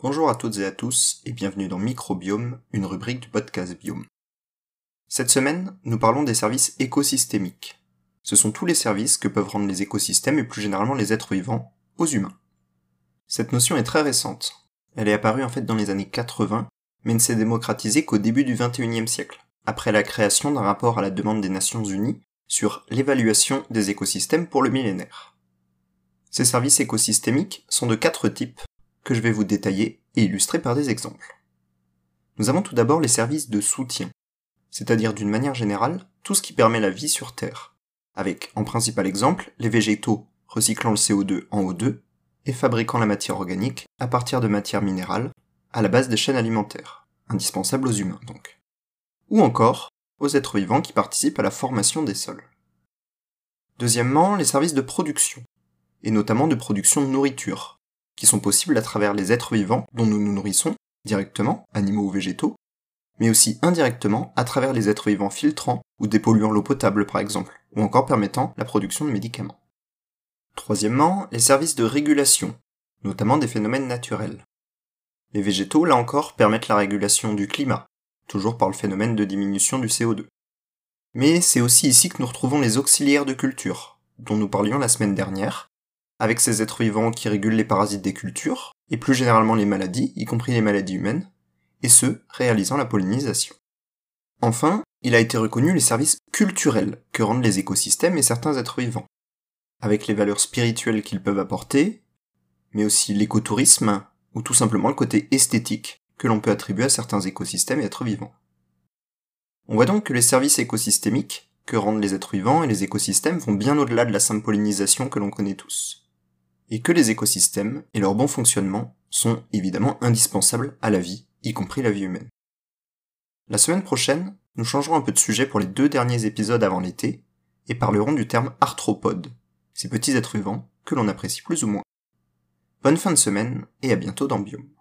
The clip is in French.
Bonjour à toutes et à tous et bienvenue dans Microbiome, une rubrique du podcast Biome. Cette semaine, nous parlons des services écosystémiques. Ce sont tous les services que peuvent rendre les écosystèmes et plus généralement les êtres vivants aux humains. Cette notion est très récente. Elle est apparue en fait dans les années 80, mais ne s'est démocratisée qu'au début du 21e siècle, après la création d'un rapport à la demande des Nations Unies sur l'évaluation des écosystèmes pour le millénaire. Ces services écosystémiques sont de quatre types je vais vous détailler et illustrer par des exemples. Nous avons tout d'abord les services de soutien, c'est-à-dire d'une manière générale tout ce qui permet la vie sur Terre, avec en principal exemple les végétaux recyclant le CO2 en O2 et fabriquant la matière organique à partir de matières minérales à la base des chaînes alimentaires, indispensables aux humains donc. Ou encore aux êtres vivants qui participent à la formation des sols. Deuxièmement, les services de production, et notamment de production de nourriture, qui sont possibles à travers les êtres vivants dont nous nous nourrissons, directement, animaux ou végétaux, mais aussi indirectement à travers les êtres vivants filtrants ou dépolluant l'eau potable par exemple, ou encore permettant la production de médicaments. Troisièmement, les services de régulation, notamment des phénomènes naturels. Les végétaux, là encore, permettent la régulation du climat, toujours par le phénomène de diminution du CO2. Mais c'est aussi ici que nous retrouvons les auxiliaires de culture, dont nous parlions la semaine dernière, avec ces êtres vivants qui régulent les parasites des cultures, et plus généralement les maladies, y compris les maladies humaines, et ce, réalisant la pollinisation. Enfin, il a été reconnu les services culturels que rendent les écosystèmes et certains êtres vivants, avec les valeurs spirituelles qu'ils peuvent apporter, mais aussi l'écotourisme, ou tout simplement le côté esthétique que l'on peut attribuer à certains écosystèmes et êtres vivants. On voit donc que les services écosystémiques que rendent les êtres vivants et les écosystèmes vont bien au-delà de la simple pollinisation que l'on connaît tous et que les écosystèmes et leur bon fonctionnement sont évidemment indispensables à la vie, y compris la vie humaine. La semaine prochaine, nous changerons un peu de sujet pour les deux derniers épisodes avant l'été, et parlerons du terme arthropode, ces petits êtres vivants que l'on apprécie plus ou moins. Bonne fin de semaine, et à bientôt dans Biome.